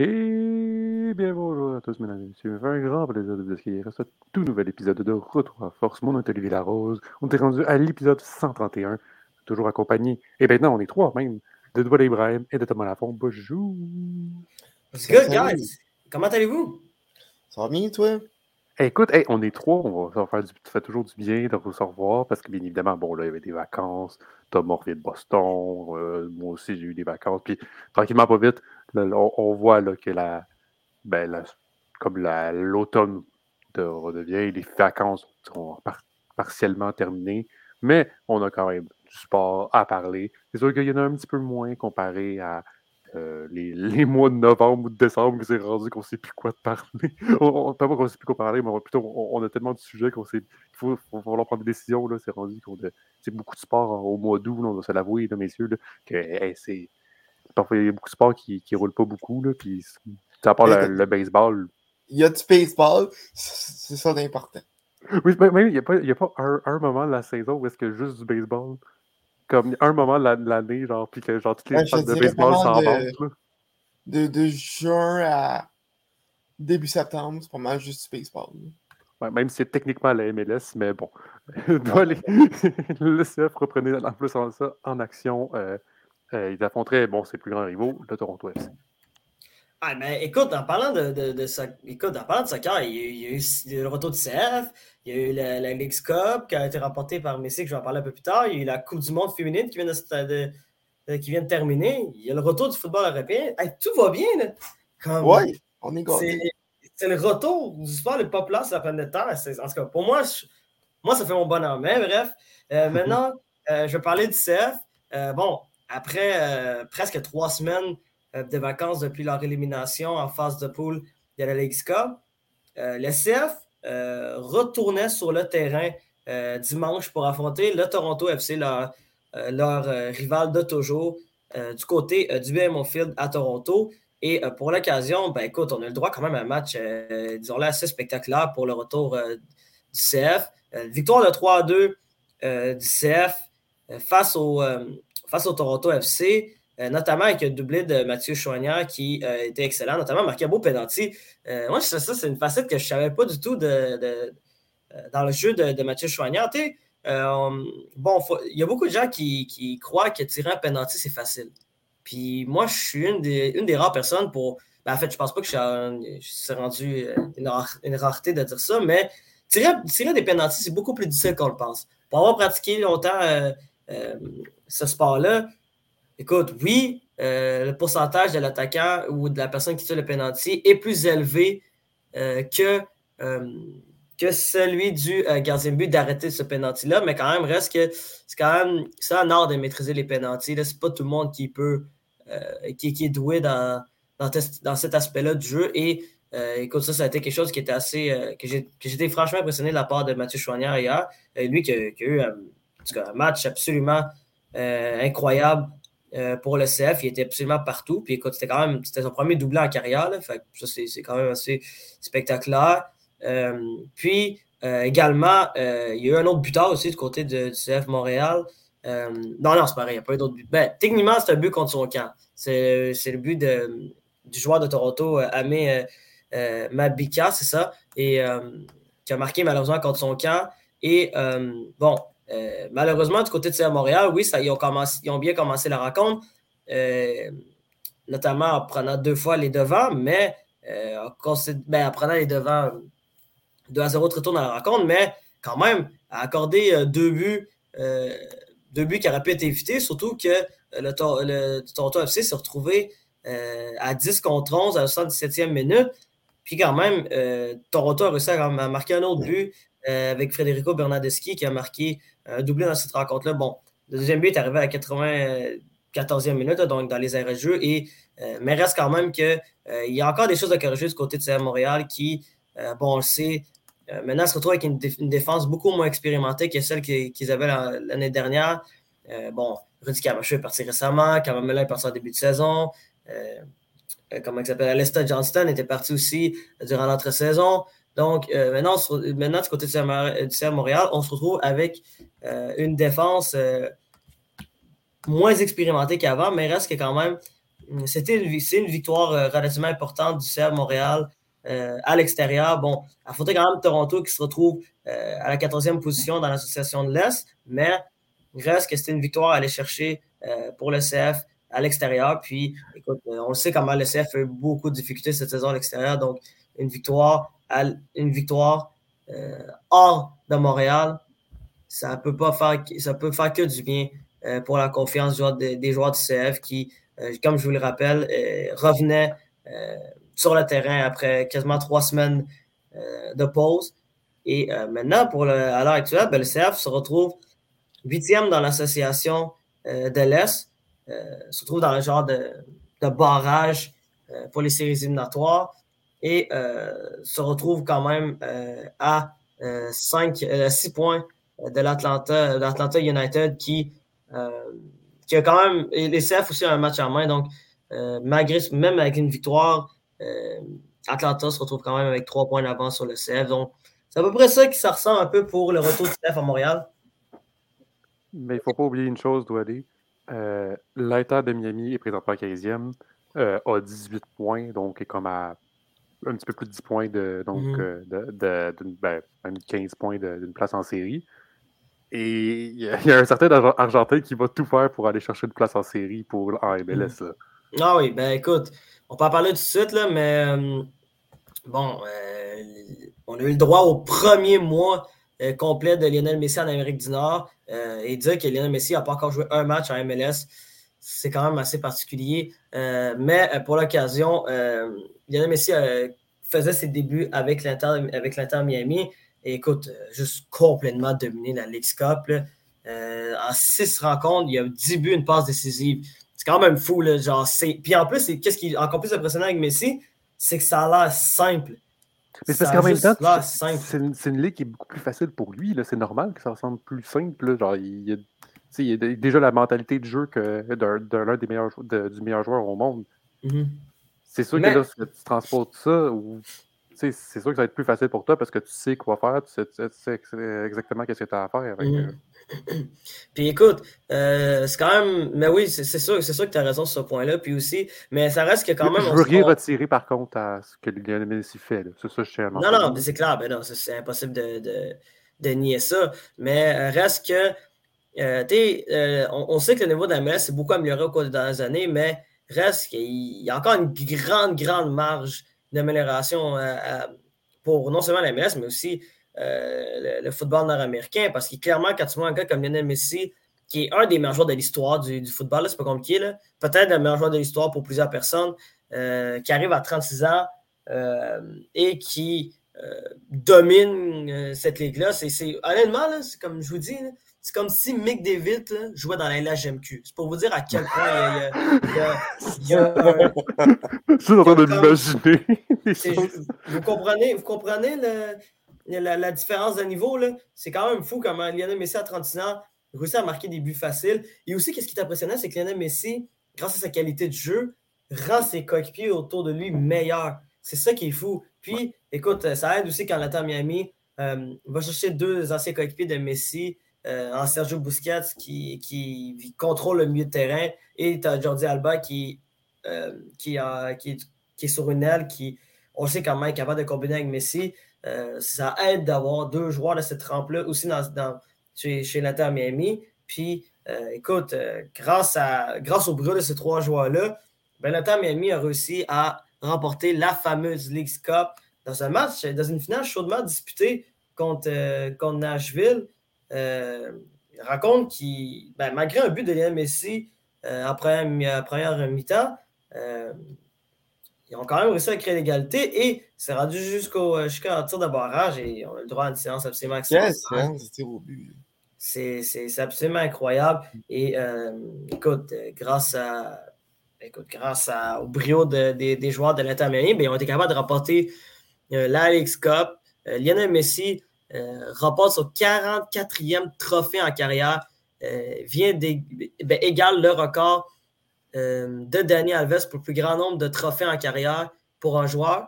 Et bien bonjour à tous, mesdames et messieurs. un grand plaisir de vous accueillir à ce tout nouvel épisode de Retour à Force. Mon nom est Olivier Larose. On est rendu à l'épisode 131, toujours accompagné. Et maintenant, on est trois même, de Doual Ibrahim et de Thomas Lafont. Bonjour. What's good, guys? Comment allez-vous? Ça va bien, toi? écoute, on est trois, on va faire du, ça fait toujours du bien de vous revoir parce que bien évidemment, bon, là, il y avait des vacances. Thomas revient de Boston. Euh, moi aussi, j'ai eu des vacances. Puis tranquillement, pas vite, on, voit là, que la, ben, comme l'automne redevient, les vacances sont partiellement terminées, mais on a quand même du sport à parler. C'est sûr qu'il y en a un petit peu moins comparé à euh, les, les, mois de novembre ou de décembre, c'est rendu qu'on ne sait plus quoi parler. on, pas qu'on ne sait plus quoi parler, mais plutôt on, a tellement de sujets qu'on sait qu'il faut, falloir prendre des décisions. C'est rendu qu'on c'est beaucoup de sport au mois d'août, on doit se l'avouer, messieurs, que c'est Parfois, il y a beaucoup de sports qui ne roulent pas beaucoup. Là, puis, à part le, baseball. Il y a du baseball, c'est ça d'important. Oui, mais il n'y a pas, y a pas un, un, moment de la saison où est-ce a juste du baseball. Comme un moment de l'année, genre, puis que genre, toutes les ouais, de baseball s'en vont. De, de, juin à début septembre, c'est pas mal juste du baseball. Ouais, même si c'est techniquement la MLS, mais bon. le CF reprenait en plus en, ça en action euh, euh, ils affronteraient bon, ses plus grands rivaux, le Toronto FC. Ah, mais écoute, en parlant de, de, de, écoute, en parlant de soccer, il y, a eu, le retour du CF, il y a eu la, la League's Cup qui a été remportée par Messi, que je vais en parler un peu plus tard. Il y a eu la Coupe du Monde féminine qui vient de, qui vient de terminer. Il y a le retour du football européen. tout va bien. Là. oui, on est C'est le retour du sport le populaire sur la planète Terre. En tout cas, pour moi, moi, ça fait mon bonheur. Mais bref, euh, maintenant, euh, je vais parler du CF. bon, après euh, presque trois semaines euh, de vacances depuis leur élimination en phase de poule de la Ligue Cup, euh, le CF retournait sur le terrain dimanche pour affronter le Toronto FC, leur, rival de toujours, du côté du BMO Field à Toronto. Et pour l'occasion, ben, écoute, on a le droit quand même à un match, disons-le, assez spectaculaire pour le retour du CF. victoire de 3 2 du CF face au, face au Toronto FC, euh, notamment avec un doublé de Mathieu Chouanière qui euh, était excellent, notamment marqué beau penalty. Euh, moi, ça, c'est une facette que je ne savais pas du tout de, dans le jeu de, Mathieu Chouanière. bon, il y a beaucoup de gens qui, croient que tirer un penalty, c'est facile. Puis moi, je suis une des, rares personnes pour. Ben, en fait, je pense pas que je suis, rendu une, rareté de dire ça, mais tirer, tirer des penalties, c'est beaucoup plus difficile qu'on le pense. Pour avoir pratiqué longtemps ce sport-là, écoute, oui, euh, le pourcentage de l'attaquant ou de la personne qui tire le penalty est plus élevé euh, que, euh, que celui du gardien de but d'arrêter ce penalty-là, mais quand même, reste que c'est quand même un art de maîtriser les penalties. C'est pas tout le monde qui peut, qui, est doué dans, dans, cet aspect-là du jeu. Et écoute, ça, ça a été quelque chose qui était assez. que j'étais franchement impressionné de la part de Mathieu Chouanière hier. lui qui qui a eu un match absolument euh, incroyable euh, pour le CF. Il était absolument partout. Puis écoute, c'était quand même c'était son premier doublé en carrière. Ça, c'est quand même assez spectaculaire. Euh, puis également, il y a eu un autre buteur aussi du côté du CF Montréal. non, non, c'est pareil, il n'y a pas eu d'autre but. Ben, techniquement, c'est un but contre son camp. C'est le but du joueur de Toronto, Amé Mabika, c'est ça, et qui a marqué malheureusement contre son camp. Et bon, euh, malheureusement, du côté de CF Montréal, oui, ça, ils, ont ils ont bien commencé la rencontre, euh, notamment en prenant deux fois les devants, mais euh, ben, en, prenant les devants 2 à 0 très tôt dans la rencontre, mais quand même, à accorder deux buts, deux buts qui auraient pu être évités, surtout que le, Toronto FC s'est retrouvé à 10 contre 11 à la 77e minute. Puis quand même, Toronto a réussi à marquer un autre but euh, avec Federico Bernardeschi qui a marqué un doublé dans cette rencontre-là. Bon, le deuxième but est arrivé à la 94e minute, donc dans les arrêts de jeu, et, euh, mais reste quand même qu'il euh, y a encore des choses à corriger du côté de CM Montréal qui, bon, on le sait, maintenant se retrouve avec une, défense beaucoup moins expérimentée que celle qu'ils avaient l'année dernière. bon, Rudy Camacho est parti récemment, Kamamela est parti en début de saison. comment il s'appelle? Alesta Johnston était parti aussi durant l'entre-saison. Donc, maintenant, maintenant, du côté du CF Montréal, on se retrouve avec une défense moins expérimentée qu'avant, mais reste que quand même, c'était une, une victoire relativement importante du CF Montréal à l'extérieur. Bon, affronter quand même Toronto qui se retrouve à la 14e position dans l'association de l'Est, mais reste que c'était une victoire à aller chercher pour le CF à l'extérieur. Puis, écoute, euh, on sait comment le CF a eu beaucoup de difficultés cette saison à l'extérieur. Donc, une victoire, une victoire euh, hors de Montréal, ça peut pas faire, ça peut faire que du bien euh, pour la confiance des joueurs du CF qui, comme je vous le rappelle, revenaient sur le terrain après quasiment trois semaines de pause. Et maintenant, pour le, à l'heure actuelle, ben, le CF se retrouve huitième dans l'association de l'Est euh, se retrouve dans le genre de, barrage euh, pour les séries éliminatoires et euh, se retrouve quand même à 5, 6 points de l'Atlanta United qui, qui a quand même. Et les CF aussi ont un match en main. Donc, malgré, même avec une victoire, Atlanta se retrouve quand même avec 3 points d'avance sur le CF. Donc, c'est à peu près ça qui ça ressemble un peu pour le retour du CF à Montréal. Mais il ne faut pas oublier une chose, Douadé. Euh, de Miami est présentement 15e, euh, a 18 points, donc est comme à un petit peu plus de 10 points de, donc, mhm. euh, de, ben, 15 points d'une place en série. Et il y, a un certain Argentin qui va tout faire pour aller chercher une place en série pour en MLS. Mhm. Ah oui, ben écoute, on peut en parler tout de suite, là, mais bon, on a eu le droit au premier mois euh, complet de Lionel Messi en Amérique du Nord euh, et dire que Lionel Messi n'a pas encore joué un match en MLS, c'est quand même assez particulier. Euh, mais pour l'occasion, Lionel Messi faisait ses débuts avec l'Inter Miami. Et écoute, juste complètement dominé la League Cup. en six rencontres, il y a 10 buts, une passe décisive. C'est quand même fou. Là, genre, Puis en plus, qu'est-ce qui est encore plus impressionnant avec Messi, c'est que ça a l'air simple. Mais c'est parce qu'en même temps, c'est une, ligue qui est beaucoup plus facile pour lui. C'est normal que ça ressemble plus simple. Genre, il, y a, déjà la mentalité de jeu que d'un des meilleurs du meilleur joueur au monde. Mm-hmm. C'est sûr que là, si tu transportes ça, c'est sûr que ça va être plus facile pour toi parce que tu sais quoi faire, tu sais, exactement ce que tu as à faire avec. Mm-hmm. Puis écoute, euh, c'est quand même. Mais oui, c'est sûr, sûr que tu as raison sur ce point-là. Puis aussi, mais ça reste que quand même. Je veux rien retirer par contre à ce que Lionel Messi fait. C'est ça, je tiens Non, non, c'est clair. Ben non, c'est impossible de, de, de, nier ça. Mais euh, reste que. Euh, euh, on, on, sait que le niveau de la MLS s'est beaucoup amélioré au cours des dernières années, mais reste qu'il y a encore une grande, grande marge d'amélioration pour non seulement la MLS, mais aussi euh, le, football nord-américain. Parce que clairement, quand tu vois un gars comme Lionel Messi, qui est un des meilleurs joueurs de l'histoire du, football, c'est pas compliqué, peut-être le meilleur joueur de l'histoire pour plusieurs personnes, euh, qui arrive à 36 ans euh, et qui domine cette ligue-là. C'est, honnêtement, c'est comme je vous dis, c'est comme si Mick David jouait dans la LHMQ. C'est pour vous dire à quel point il y a, il y a, Je suis en train de l'imaginer. Vous comprenez, vous comprenez le, la, différence de niveau, c'est quand même fou comment Lionel Messi à 36 ans réussit à marquer des buts faciles. Et aussi, qu'est-ce qui est impressionnant, c'est que Lionel Messi, grâce à sa qualité de jeu, rend ses coéquipiers autour de lui meilleurs. C'est ça qui est fou. Puis, écoute, ça aide aussi quand l'attend Miami euh, va chercher deux anciens coéquipiers de Messi euh, en Sergio Busquets qui, contrôle le milieu de terrain et tu Jordi Alba qui, euh, qui, est sur une aile qui, on sait comment il est capable de combiner avec Messi. Euh, ça aide d'avoir deux joueurs de cette trempe-là aussi dans, chez, chez Miami. Puis, écoute, grâce, au bruit de ces trois joueurs-là, ben, l'Inter Miami a réussi à remporter la fameuse League Cup dans un match, dans une finale chaudement disputée contre Nashville. Il raconte qu'il, ben, malgré un but de Lionel Messi en première, première mi-temps, ils ont quand même réussi à créer l'égalité et c'est rendu jusqu'au euh, jusqu'à tir de barrage et on a le droit à une séance absolument extraordinaire. c'est absolument incroyable. Et euh, écoute, euh, grâce à écoute, grâce à, au brio de, des joueurs de l'Inter Miami, ben, ils ont été capables de remporter l'Alex Cup. Lionel Messi remporte son 44e trophée en carrière, vient ben, égale le record euh, de Danny Alves pour le plus grand nombre de trophées en carrière pour un joueur.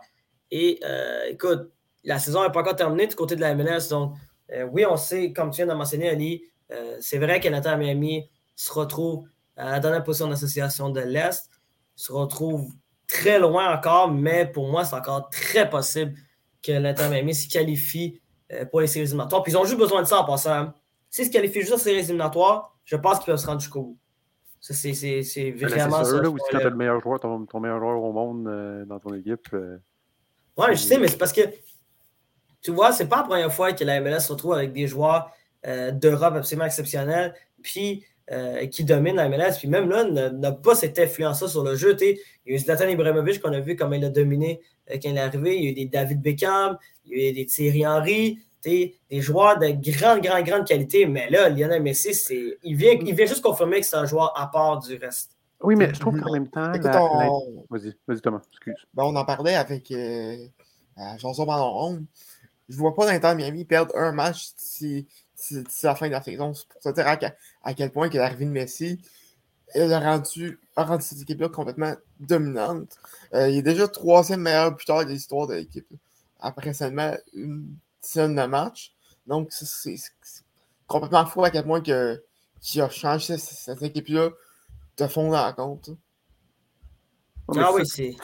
Et euh, écoute, la saison n'est pas encore terminée du côté de la MLS. Donc, euh, oui, on sait, comme tu viens de mentionner, Ali, euh, c'est vrai que Nathan Miami se retrouve à la dernière position d'association de l'Est, se retrouve très loin encore, mais pour moi, c'est encore très possible que l'Inter Miami se qualifie euh, pour les séries éliminatoires. Puis ils ont juste besoin de ça en passant. S'ils se qualifient juste aux séries éliminatoires, je pense qu'ils peuvent se rendre jusqu'au bout. Ça, c'est, vraiment ça. C'est sûr, là, quand tu as le meilleur joueur, ton, meilleur joueur au monde euh, dans ton équipe. Euh, ouais, je sais, mais c'est parce que, tu vois, c'est pas la première fois que la MLS se retrouve avec des joueurs d'Europe absolument exceptionnels. Puis euh, qui domine la MLS. Puis même là, n'a pas cette influence sur le jeu. Il y a eu Zlatan Ibrahimovic qu'on a vu comment il a dominé euh, quand il est arrivé. Il y a eu des David Beckham, il y a eu des Thierry Henry, des joueurs de grande, grande, grande qualité. Mais là, Lionel Messi, il vient, il vient juste confirmer que c'est un joueur à part du reste. Oui, mais je trouve qu'en même temps. Vas-y, vas-y, Thomas, excuse. Ben, on en parlait avec euh, Ballon Je ne vois pas l'Inter Miami perdre un match si c'est la fin de la saison. C'est pour te dire à, quel point que l'arrivée de Messi elle a rendu, a rendu cette équipe-là complètement dominante. Euh, il est déjà troisième meilleur buteur de l'histoire de l'équipe. Après seulement une dizaine de matchs. Donc, c'est complètement fou à quel point que, qu'il a changé cette, équipe-là de fond en compte. Ah oui, c'est.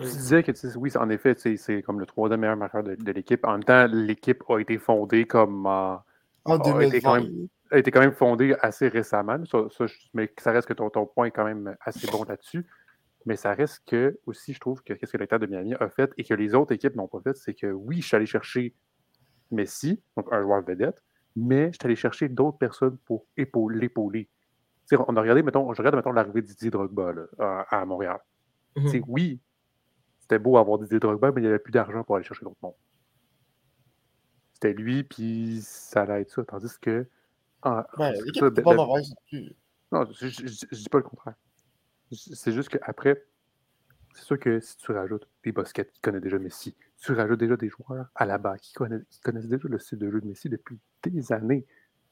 Je disais que oui, en effet, c'est comme le troisième meilleur marqueur de, de l'équipe. En même temps, l'équipe a été fondée comme en a, été quand même, a été quand même fondé assez récemment. mais ça reste que ton, ton, point est quand même assez bon là-dessus. Mais ça reste que, aussi, je trouve que ce que l'État de Miami a fait et que les autres équipes n'ont pas fait, c'est que oui, je suis allé chercher Messi, donc un joueur vedette, mais je suis allé chercher d'autres personnes pour l'épauler. On a regardé, mettons, je regarde mettons l'arrivée de Didier Drogba à, Montréal. Mm-hmm. Oui, c'était beau avoir Didier Drogba, mais il n'y avait plus d'argent pour aller chercher d'autres mondes c'était lui, puis ça allait être ça. Tandis que. Ah, l'équipe n'est pas mauvaise. Non, je, ne dis pas le contraire. C'est juste qu'après, c'est sûr que si tu rajoutes des baskets qui connaissent déjà Messi, tu rajoutes déjà des joueurs à la base qui connaissent, qui connaissent déjà le style de jeu de Messi depuis des années.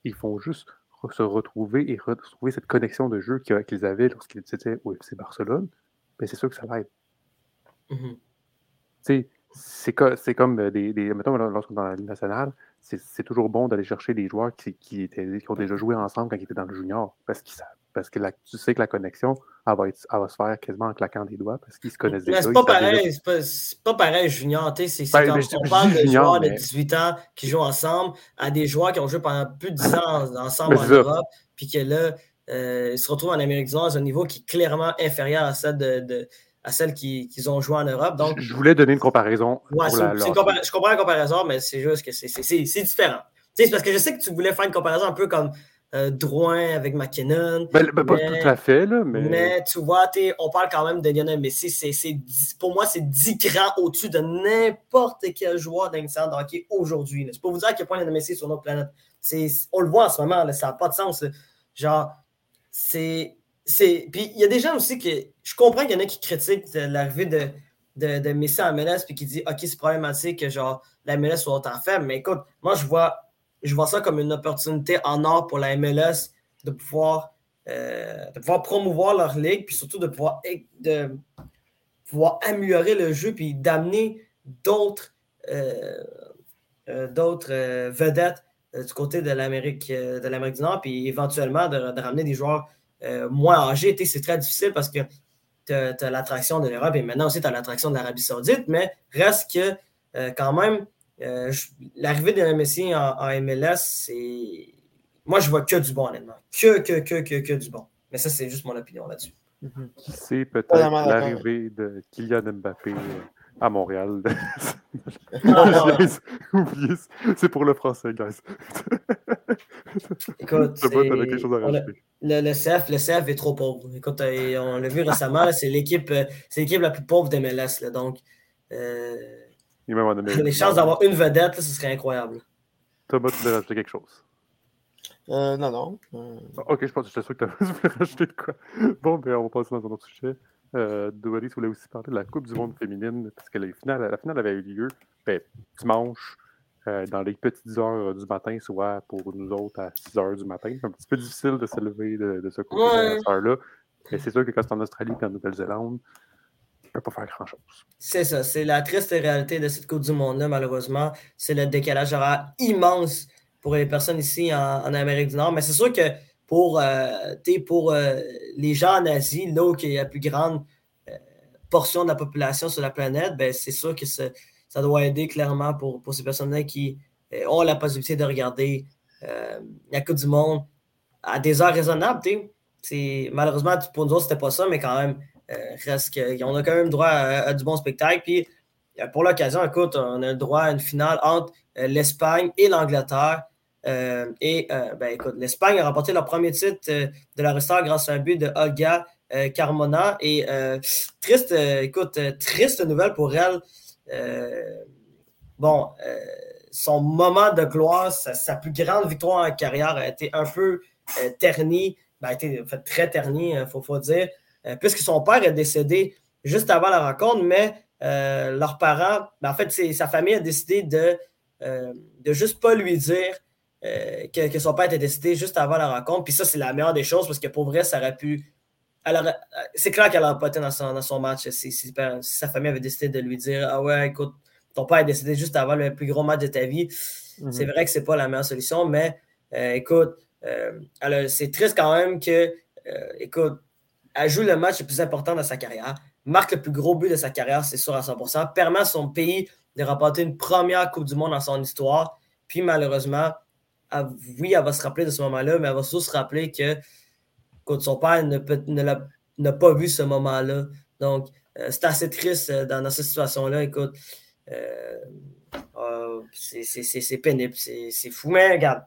Ils font juste se retrouver et retrouver cette connexion de jeu qu'ils avaient lorsqu'ils étaient au FC Barcelone. Mais ben, c'est sûr que ça l'aide. Mm -hmm. Tu sais, c'est comme euh, des, des, Mettons, lorsqu'on est dans la Ligue nationale, c'est toujours bon d'aller chercher des joueurs qui, qui, étaient, qui ont déjà joué ensemble quand ils étaient dans le junior. Parce, que tu sais que la connexion, elle va, être, va se faire quasiment en claquant des doigts parce qu'ils se connaissent déjà. C'est pas, pareil, c'est pas, pareil, junior. C'est ben, comme on parle de joueurs de 18 ans qui jouent ensemble à des joueurs qui ont joué pendant plus de 10 ans ensemble en Europe, puis que là, euh, ils se retrouvent en Amérique du Nord à un niveau qui est clairement inférieur à celle de à celles qu'ils ont joué en Europe. Donc, je voulais donner une comparaison. Ouais, je comprends la comparaison, mais c'est juste que c'est différent. C'est parce que je sais que tu voulais faire une comparaison un peu comme euh, Drouin avec McKinnon. Ben, ben, pas tout à fait, là, mais... mais tu vois, on parle quand même de Lionel Messi. pour moi, c'est 10 grands au-dessus de n'importe quel joueur d'un de hockey aujourd'hui. C'est pour vous dire à quel point Lionel Messi est sur notre planète. On le voit en ce moment, ça n'a pas de sens. Genre, c'est puis il y a des gens aussi qui. Je comprends qu'il y en a qui critiquent l'arrivée de, de, Messi en MLS puis qui disent OK, c'est problématique que genre la MLS soit autant faible. Mais écoute, moi je vois, je vois ça comme une opportunité en or pour la MLS de pouvoir, euh, de pouvoir promouvoir leur ligue, puis surtout de pouvoir, de pouvoir améliorer le jeu, puis d'amener d'autres euh, euh, vedettes du côté de l'Amérique du Nord, puis éventuellement de, ramener des joueurs moins âgé, c'est très difficile parce que tu as, l'attraction de l'Europe et maintenant aussi tu as l'attraction de l'Arabie Saoudite, mais reste que euh, quand même, euh, l'arrivée de Messi en, en, MLS, c'est. Moi, je vois que du bon, honnêtement. Que, que, que, que, que du bon. Mais ça, c'est juste mon opinion là-dessus. C'est peut-être l'arrivée de Kylian Mbappé à Montréal. c'est pour le français, guys. Écoute, le, le, CF, le CF est trop pauvre. Écoute, euh, on l'a vu récemment, c'est l'équipe euh, l'équipe la plus pauvre des MLS. donc, euh, les chances d'avoir une vedette, ce serait incroyable. Thomas, tu voulais rajouter quelque chose? non, non. Ah, ok, je pense que j'étais sûr que tu voulais rajouter de quoi. Bon, ben, on va passer dans un autre sujet. Euh, Doris voulait aussi parler de la Coupe du Monde féminine, parce que la finale, la finale avait eu lieu ben, dimanche euh, dans les petites heures du matin, soit pour nous autres à 6 heures du matin. C'est un petit peu difficile de se lever de, ce côté de là Mais c'est sûr que quand c'est en Australie et en Nouvelle-Zélande, ne peut pas faire grand-chose. C'est ça. C'est la triste réalité de cette Coupe du Monde-là, malheureusement. C'est le décalage horaire immense pour les personnes ici en, Amérique du Nord. Mais c'est sûr que pour, euh, pour euh, les gens en Asie, là où il y a la plus grande euh, portion de la population sur la planète, ben, c'est sûr que ça doit aider clairement pour, pour ces personnes-là qui ont la possibilité de regarder la Coupe du Monde à des heures raisonnables. Malheureusement, pour nous autres, c'était pas ça, mais quand même, on a quand même droit à, du bon spectacle. Puis pour l'occasion, écoute, on a le droit à une finale entre l'Espagne et l'Angleterre. Euh, et euh, ben, écoute, l'Espagne a remporté leur premier titre euh, de la restart grâce à un but de Olga Carmona. Et triste, écoute, triste nouvelle pour elle. bon, son moment de gloire, sa, plus grande victoire en carrière a été un peu ternie, ben, a été fait, très ternie, il faut, dire, puisque son père est décédé juste avant la rencontre, mais leurs parents, ben, en fait, sa famille a décidé de, de juste pas lui dire euh, que, son père était décédé juste avant la rencontre. Puis ça, c'est la meilleure des choses parce que pour vrai, ça aurait pu. C'est clair qu'elle n'aurait pas été dans son, dans son match si, sa famille avait décidé de lui dire Ah ouais, écoute, ton père est décédé juste avant le plus gros match de ta vie. Mhm. C'est vrai que c'est pas la meilleure solution, mais euh, écoute, euh, c'est triste quand même que, écoute, elle joue le match le plus important de sa carrière, marque le plus gros but de sa carrière, c'est sûr à 100%, permet à son pays de remporter une première Coupe du Monde dans son histoire. Puis malheureusement, oui, elle va se rappeler de ce moment-là, mais elle va surtout se rappeler que son père n'a pas vu ce moment-là. Donc, euh, c'est assez triste euh, dans, cette situation-là. Écoute, euh, oh, c'est pénible, c'est fou, mais regarde.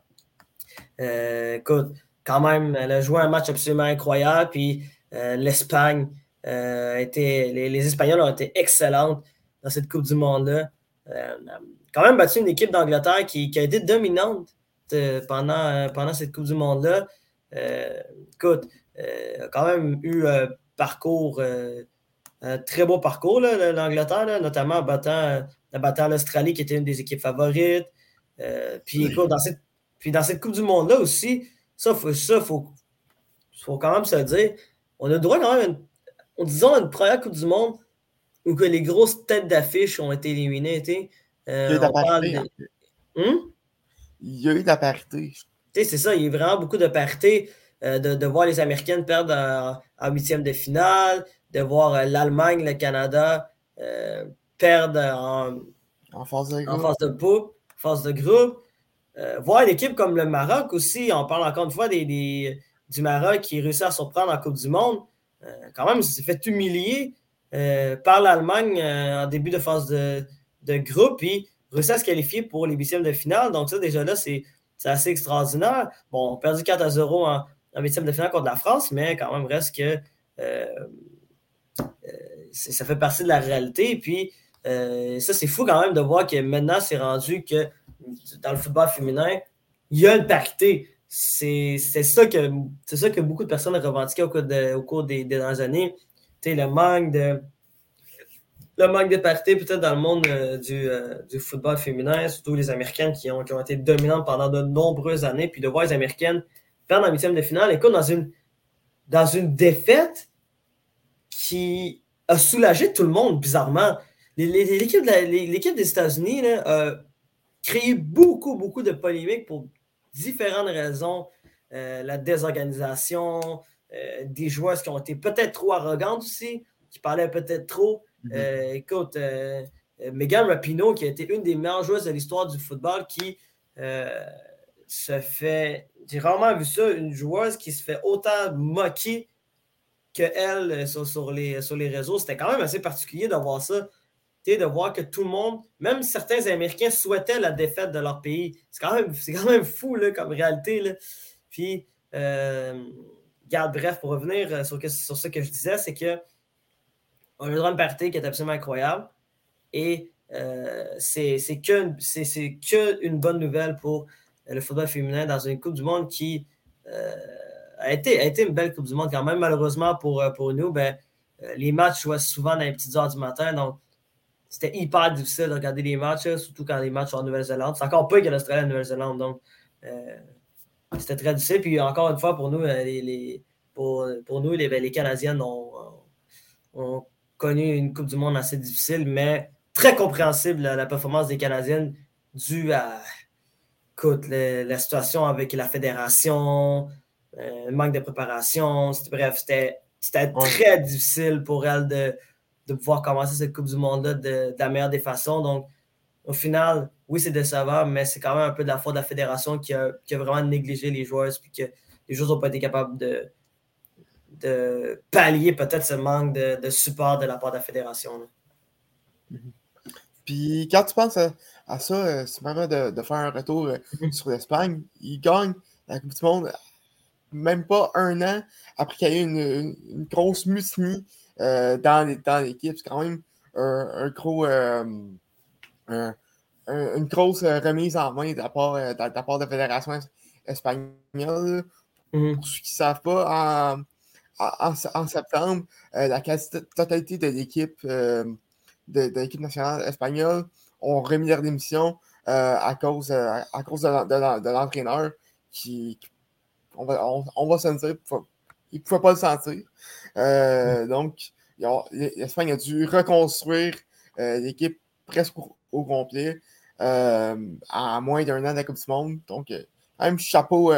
écoute, quand même, elle a joué un match absolument incroyable, puis l'Espagne. Les, les, Espagnols ont été excellentes dans cette Coupe du Monde-là. quand même battu une équipe d'Angleterre qui, a été dominante pendant, euh, pendant cette Coupe du Monde-là. Euh, écoute, a quand même eu un parcours, un très beau parcours, l'Angleterre, notamment en battant, battant l'Australie, qui était une des équipes favorites. puis écoute, dans cette, puis dans cette Coupe du Monde-là aussi, ça, faut, ça, faut, faut quand même se dire, on a le droit quand même, on disons, une première Coupe du Monde où que les grosses têtes d'affiche ont été éliminées. Euh, on parle de... Hum? Il y a eu de la parité. C'est ça, il y a eu vraiment beaucoup de parité. Euh, de, voir les Américaines perdre en, huitième de finale, de voir euh, l'Allemagne, le Canada euh, perdre en, en phase de groupe, en phase de, phase de groupe. voir une équipe comme le Maroc aussi, on parle encore une fois des, du Maroc qui réussit à surprendre en Coupe du Monde. quand même, il s'est fait humilier par l'Allemagne en début de phase de, de groupe. Puis réussi à se qualifier pour les huitièmes de finale. Donc, ça, déjà là, c'est assez extraordinaire. Bon, on a perdu 4 à 0 en, huitième de finale contre la France, mais quand même, reste que euh, euh, ça fait partie de la réalité. Puis, euh, ça, c'est fou quand même de voir que maintenant, c'est rendu que dans le football féminin, il y a une parité. C'est ça, que, ça que beaucoup de personnes ont revendiqué au cours, au cours des, des dernières années. Tu sais, le manque de le manque de parité peut-être dans le monde euh, euh, du, football féminin, surtout les Américaines qui ont, été dominantes pendant de nombreuses années, puis de voir les Américaines perdre en huitième de finale, écoute, dans une, dans une défaite qui a soulagé tout le monde, bizarrement. L'équipe des États-Unis a créé beaucoup, beaucoup de polémiques pour différentes raisons. Euh, la désorganisation, des joueurs qui ont été peut-être trop arrogantes aussi, qui parlaient peut-être trop. Mhm. Euh, écoute, euh, Megan Rapinoe, qui a été une des meilleures joueuses de l'histoire du football, qui euh, se fait. J'ai rarement vu ça, une joueuse qui se fait autant moquer que elle sur, les, sur les réseaux. C'était quand même assez particulier de voir ça. De voir que tout le monde, même certains Américains, souhaitaient la défaite de leur pays. C'est quand même, fou là, comme réalité. Puis, garde, bref, pour revenir sur, sur ce que je disais, c'est que a eu une partie qui est absolument incroyable. Et euh, c'est qu'une que une bonne nouvelle pour le football féminin dans une Coupe du Monde qui euh, a, été, a été une belle Coupe du Monde quand même. Malheureusement pour, euh, pour nous, ben, les matchs jouent souvent dans les petites heures du matin. Donc, c'était hyper difficile de regarder les matchs, surtout quand les matchs sont en Nouvelle-Zélande. C'est encore plus que l'Australie la Nouvelle-Zélande. Donc, c'était très difficile. Puis encore une fois, pour nous, les, pour, nous, les, les Canadiennes ont connu une Coupe du Monde assez difficile, mais très compréhensible la, performance des Canadiennes due à la, situation avec la fédération, euh, le manque de préparation. Bref, c'était très difficile pour elle de, de, pouvoir commencer cette Coupe du Monde-là de, la meilleure des façons. Donc, au final, oui, c'est décevant, mais c'est quand même un peu de la faute de la fédération qui a, qui a vraiment négligé les joueurs puis que les joueurs n'ont pas été capables de, de pallier peut-être ce manque de, support de la part de la fédération. Mhm. Puis quand tu penses à, ça, euh, c'est vraiment de, faire un retour euh, mhm. sur l'Espagne. Ils gagnent la Coupe du Monde même pas un an après qu'il y ait eu une, grosse mutiny euh, dans l'équipe. C'est quand même un, gros, une grosse remise en main de la part de, la, fédération espagnole. Mhm. Pour ceux qui ne savent pas, en, en, septembre, euh, la quasi-totalité de l'équipe euh, de, l'équipe nationale espagnole ont remis leur démission euh, à cause, à cause de, l'entraîneur qui, on, va, on, va se dire, il ne pouvait pas le sentir. Mm. Donc, l'Espagne a dû reconstruire l'équipe presque au, complet à moins d'un an de la Coupe du Monde. Donc, quand même, chapeau,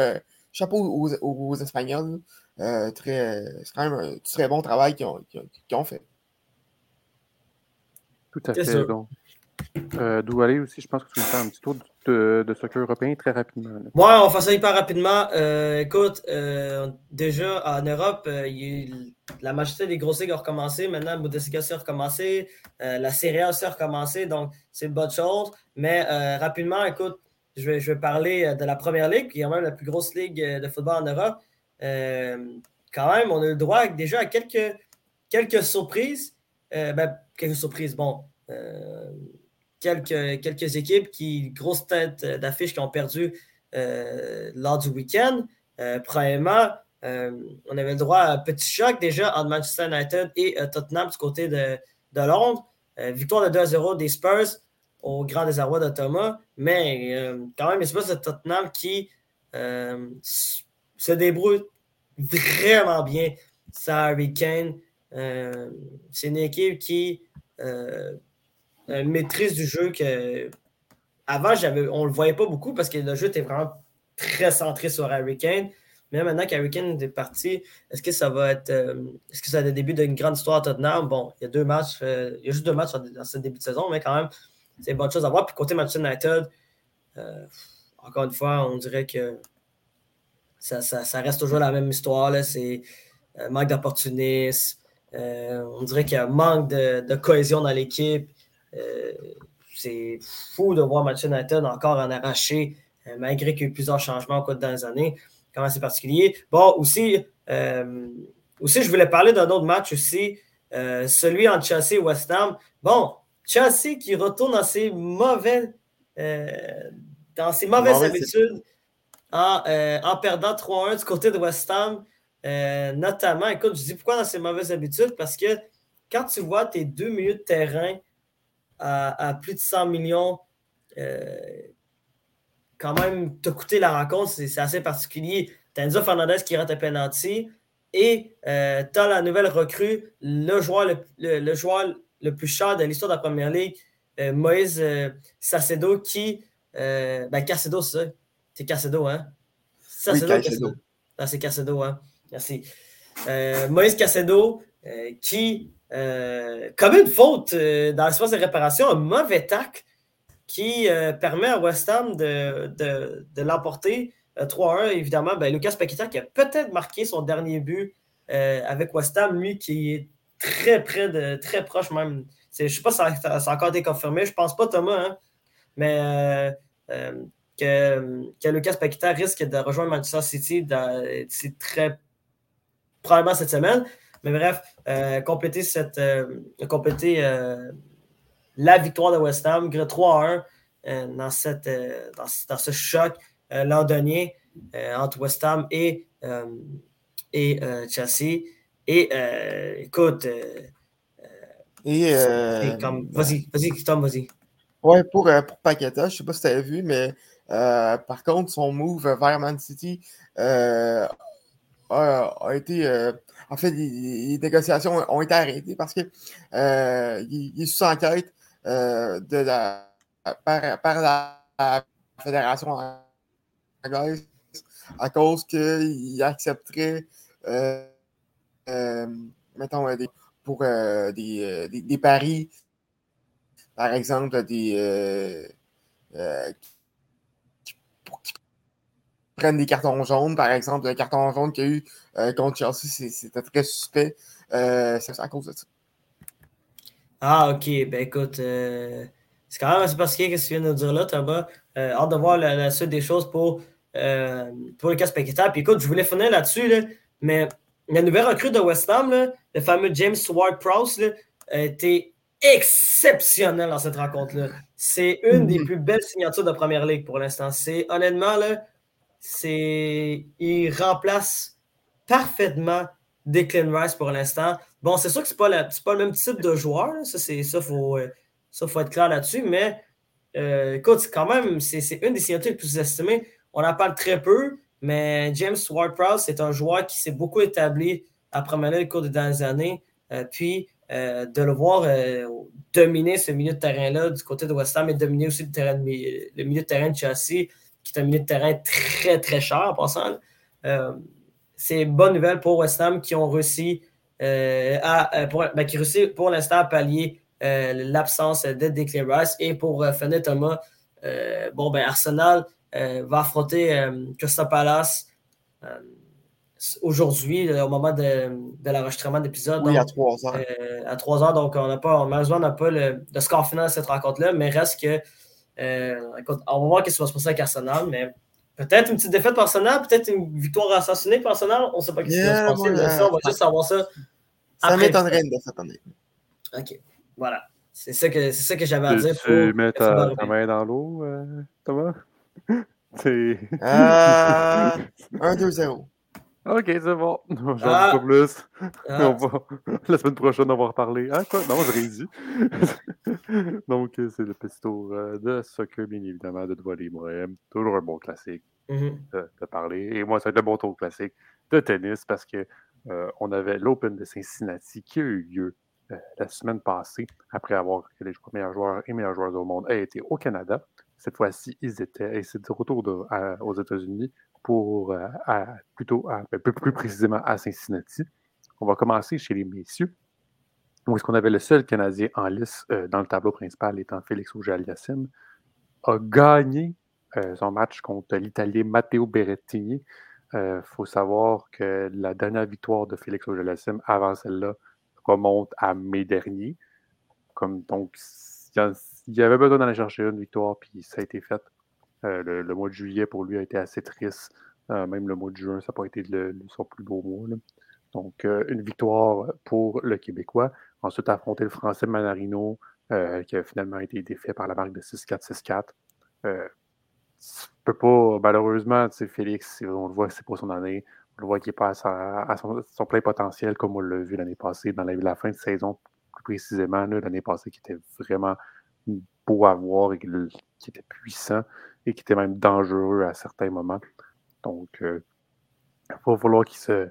chapeau aux, aux Espagnols. Euh, très, c'est quand même un très bon travail qu'ils ont, fait. Tout à fait. Donc, euh, d'où aller aussi, je pense que tu veux faire un petit tour de, de soccer européen très rapidement. Ouais, on va faire ça hyper rapidement. Euh, écoute, déjà en Europe, la majorité des grosses ligues ont recommencé. Maintenant, la Bundesliga a recommencé. la Serie A a recommencé. Donc, c'est une bonne chose. Mais rapidement, écoute, je vais, je vais parler de la première ligue, qui est quand même la plus grosse ligue de football en Europe. Euh, quand même, on a le droit déjà à quelques, surprises. Euh, ben, quelques surprises, bon. Euh, quelques, équipes qui, grosse tête d'affiche, qui ont perdu lors du week-end. premièrement, on avait le droit à un petit choc déjà entre Manchester United et Tottenham du côté de, Londres. victoire de 2-0 des Spurs au grand désarroi de Thomas. Mais quand même, c'est pas de Tottenham qui se débrouille vraiment bien. Ça, Harry Kane, euh, c'est une équipe qui euh, maîtrise du jeu que avant, on ne le voyait pas beaucoup parce que le jeu était vraiment très centré sur Harry Kane. Mais maintenant qu'Harry Kane est parti, est-ce que ça va être euh, est-ce que ça le début d'une grande histoire à Tottenham? Bon, il y a deux matchs, il y a juste deux matchs dans ce début de saison, mais quand même, c'est une bonne chose à voir. Puis côté Manchester United, encore une fois, on dirait que ça, reste toujours la même histoire. C'est un euh, manque d'opportunisme. Euh, on dirait qu'il y a un manque de, cohésion dans l'équipe. Euh, c'est fou de voir Manchester United encore en arraché, malgré qu'il y a eu plusieurs changements au cours des années. Comment c'est particulier? Bon, aussi, aussi, je voulais parler d'un autre match aussi, celui entre Chelsea et West Ham. Bon, Chelsea qui retourne dans ses mauvais, dans ses mauvaises habitudes. Euh, en, perdant 3-1 du côté de West Ham. Euh, notamment, écoute, je dis pourquoi dans ces mauvaises habitudes? Parce que quand tu vois tes deux milieux de terrain à, plus de 100 millions, euh, quand même, te coûter la rencontre, c'est assez particulier. Tu as Enzo Fernandez qui rate un penalty et tu as la nouvelle recrue, le joueur le, le plus cher de l'histoire de la Première Ligue, Moïse Sacedo, qui. ben, Cacedo, c'est c'est Cacedo, hein? Oui, Cacedo. Ah, c'est Cacedo, hein? Merci. Euh, Moïse Cacedo, euh, qui euh, commet une faute dans l'espace de réparation, un mauvais tac qui permet à West Ham de, de, l'emporter 3-1. Évidemment, ben, Lucas Paqueta qui a peut-être marqué son dernier but avec West Ham, lui qui est très près de, très proche même. Je ne sais pas si ça, a encore été confirmé, je ne pense pas Thomas, hein? mais que, que Lucas Paqueta risque de rejoindre Manchester City c'est très probablement cette semaine. Mais bref, euh, compléter, cette, euh, compléter euh, la victoire de West Ham, 3-1 dans, cette, dans, ce choc londonien entre West Ham et, et Chelsea. Et écoute, vas-y, vas-y, Tom, vas-y. Ouais, pour, pour Paqueta, je ne sais pas si tu avais vu, mais euh, par contre, son move vers Man City euh, a, été. en fait, les, négociations ont été arrêtées parce que il, est sous enquête de la, par, la Fédération anglaise à cause qu'il accepterait, euh, euh, mettons, pour euh, des, paris, par exemple, des. Pour qu'ils prennent des cartons jaunes, par exemple, le carton jaune qu'il y a eu contre Chelsea, c'était très suspect. c'est à cause de ça. Ah, ok. Ben écoute, c'est quand même assez particulier ce que tu viens de dire là, Thomas? hâte de voir la, suite des choses pour euh, pour le cas spectateur. Puis écoute, je voulais finir là-dessus, mais la nouvelle recrue de West Ham, le fameux James Ward-Prowse, été exceptionnel dans cette rencontre-là. C'est une des mhm. plus belles signatures de Première Ligue pour l'instant. C'est honnêtement, là, c'est il remplace parfaitement Declan Rice pour l'instant. Bon, c'est sûr que ce n'est pas, pas, le même type de joueur. Ça, c'est ça, faut, euh, ça, faut être clair là-dessus. Mais euh, écoute, quand même, c'est une des signatures les plus estimées. On en parle très peu, mais James Ward-Prowse, c'est un joueur qui s'est beaucoup établi à Première au cours des dernières années. Euh, puis, euh, de le voir euh, dominer ce milieu de terrain-là du côté de West Ham et dominer aussi le, terrain le milieu de terrain de Chelsea, qui est un milieu de terrain très, très cher en passant. c'est une bonne nouvelle pour West Ham qui ont réussi à, pour, ben, qui réussi pour l'instant à pallier l'absence de Declan Rice. Et pour finir, Thomas, bon, ben, Arsenal euh, va affronter euh, Crystal Palace euh, aujourd'hui, au moment de, de l'enregistrement d'épisode. Oui, à 3 heures. à 3 heures, donc on n'a pas, malheureusement, on n'a pas le, score final de cette rencontre-là, mais reste que. écoute, on va voir ce qui va se passer avec Arsenal, mais peut-être une petite défaite pour Arsenal, peut-être une victoire assassinée pour Arsenal, on ne sait pas ce qui va se passer, on va juste savoir ça. Ça m'étonnerait défaite, en Ok, voilà. C'est ça que, ça que j'avais à dire. Tu mets ta, main dans l'eau, Thomas? C'est. Euh, 1-2-0. Ok, c'est bon. J'en ah. pas plus. Ah. La semaine prochaine, on va reparler. Ah, quoi? Non, j'aurais dit. Donc, c'est le petit tour euh, de soccer, bien évidemment, de Douali Mohem. Toujours un bon classique mm-hmm. de, parler. Et moi, ça va être un bon tour classique de tennis parce que euh, on avait l'Open de Cincinnati qui a eu lieu euh, la semaine passée, après avoir que les meilleurs joueurs et meilleurs joueurs au monde aient été au Canada. Cette fois-ci, ils étaient, et c'est de retour aux États-Unis pour euh, plutôt un peu plus précisément à Cincinnati. On va commencer chez les messieurs, où est-ce qu'on avait le seul Canadien en lice euh, dans le tableau principal étant Félix Auger-Aliassime, a gagné euh, son match contre l'Italien Matteo Berrettini. Il faut savoir que la dernière victoire de Félix Auger-Aliassime avant celle-là remonte à mai dernier. Donc, il avait besoin d'aller chercher une victoire, puis ça a été fait. Euh, le, mois de juillet, pour lui, a été assez triste. Euh, même le mois de juin, ça n'a pas été son plus beau mois. Donc, euh, une victoire pour le Québécois. Ensuite, affronter le Français Manarino, qui a finalement été défait par la marque de 6-4-6-4. Euh, peut pas, malheureusement, Félix, on le voit, c'est pas son année. On le voit qu'il n'est pas à, son, plein potentiel, comme on l'a vu l'année passée, dans la, la, fin de saison, plus précisément, l'année passée, qui était vraiment beau à voir et qui était puissant et qui était même dangereux à certains moments. Donc, euh, il va falloir qu'il se,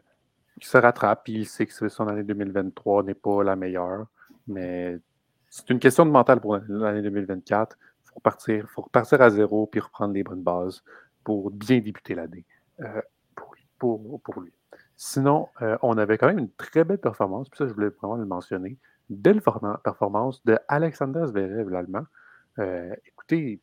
se rattrape. il sait que son année 2023 n'est pas la meilleure, mais c'est une question de mental pour l'année 2024. Il faut partir, faut repartir à zéro puis reprendre les bonnes bases pour bien débuter l'année euh, pour, lui. Sinon, euh, on avait quand même une très belle performance, puis ça, je voulais vraiment le mentionner belle performance de Alexander Zverev, l'Allemand. Écoutez,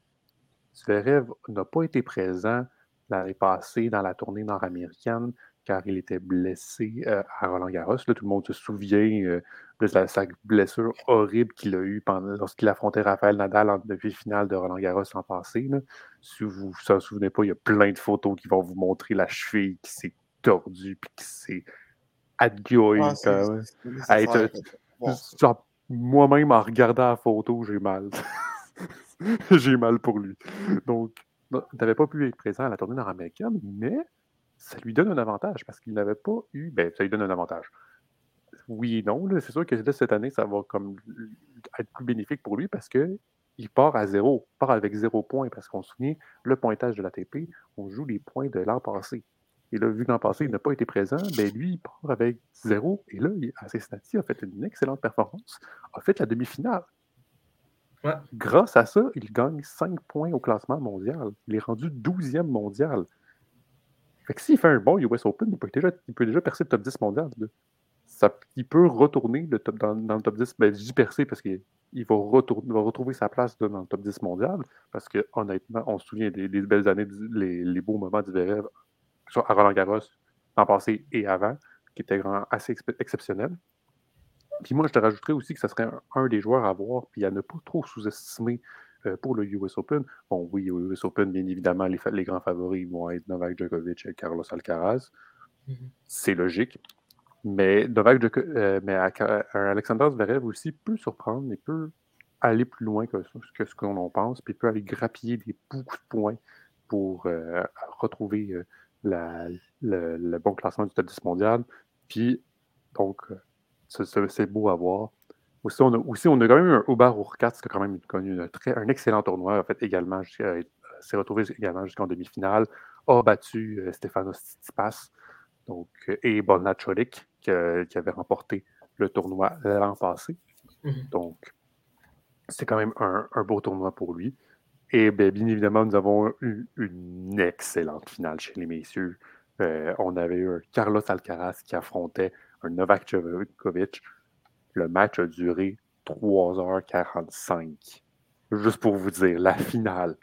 Zverev n'a pas été présent l'année passée dans la tournée nord-américaine car il était blessé euh, à Roland Garros. tout le monde se souvient euh, de sa, blessure horrible qu'il a eue lorsqu'il affrontait Raphaël Nadal en demi-finale de Roland Garros l'an passé. Si vous ne vous en souvenez pas, il y a plein de photos qui vont vous montrer la cheville qui s'est tordue et qui s'est adgueulée. Ah, moi-même, en regardant la photo, j'ai mal. j'ai mal pour lui. Donc, il n'avait pas pu être présent à la tournée nord-américaine, mais ça lui donne un avantage parce qu'il n'avait pas eu. Ben, ça lui donne un avantage. Oui et non. C'est sûr que cette année, ça va comme être plus bénéfique pour lui parce que il part à zéro, il part avec zéro point parce qu'on se souvient, le pointage de l'ATP, on joue les points de l'an passé. Et là, vu que l'an passé, il n'a pas été présent, ben lui, il part avec zéro. Et là, à Cincinnati, a fait une excellente performance, a fait la demi-finale. Grâce à ça, il gagne 5 points au classement mondial. Il est rendu 12e mondial. S'il fait un bon US Open, il peut déjà, il peut déjà percer le top 10 mondial. Il peut retourner le top, dans, le top 10. Ben, je dis percer parce qu'il va, retrouver sa place dans le top 10 mondial. Parce que honnêtement, on se souvient des, belles années, les, beaux moments du VRF à Roland Garros l'an passé et avant, qui étaient assez exceptionnels. Puis moi, je te rajouterais aussi que ce serait un, des joueurs à voir, puis à ne pas trop sous-estimer euh, pour le US Open. Bon, oui, au US Open, bien évidemment, les, les, grands favoris vont être Novak Djokovic et Carlos Alcaraz. Mm-hmm. C'est logique. Mais Novak Djokovic, euh, mais Alexander Zverev aussi peut surprendre et peut aller plus loin que, que ce qu'on en pense, puis peut aller grappiller des beaucoup de points pour euh, retrouver le, bon classement du 10 mondial. Puis, donc, c'est beau à voir. Aussi on, a, aussi, on a quand même eu un Ubar Urkat qui a quand même connu un, très, un excellent tournoi, en fait, également, euh, s'est retrouvé également jusqu'en demi-finale, a battu euh, Stefanos Tsitsipas donc, euh, et Bolna Cholik, qui, avait remporté le tournoi l'an passé. Mm-hmm. Donc, c'est quand même un, beau tournoi pour lui. Et bien, bien, évidemment, nous avons eu une excellente finale chez les messieurs. on avait eu un Carlos Alcaraz qui affrontait un Novak Djokovic. Le match a duré 3h45. Juste pour vous dire, la finale.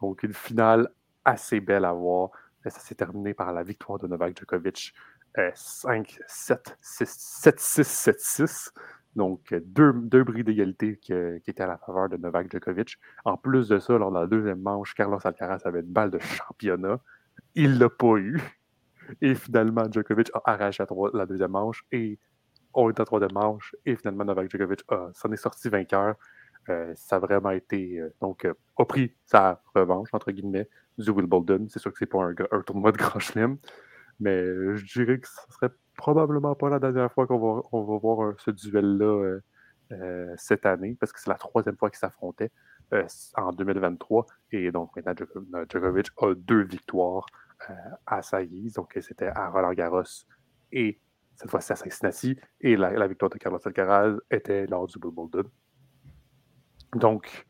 Donc, une finale assez belle à voir. Ça s'est terminé par la victoire de Novak Djokovic 5-7, 7-6, 7-6. Donc, deux, deux bris d'égalité qui, étaient à la faveur de Novak Djokovic. En plus de ça, lors de la deuxième manche, Carlos Alcaraz avait une balle de championnat. Il ne l'a pas eu. Et finalement, Djokovic a arraché la, deuxième manche et on est à troisième manche. Et finalement, Novak Djokovic s'en est sorti vainqueur. Euh, ça a vraiment été. Euh, donc, euh, a pris sa revanche, entre guillemets, du Wimbledon. C'est sûr que c'est pas un, tournoi de grand chelem, mais je dirais que ce serait probablement pas la dernière fois qu'on va, va voir ce duel-là cette année, parce que c'est la troisième fois qu'ils s'affrontaient en 2023. Et donc, maintenant, Djokovic a deux victoires à sa guise. Donc, c'était à Roland Garros et cette fois-ci à Cincinnati. Et la, victoire de Carlos Alcaraz était lors du Wimbledon. Donc,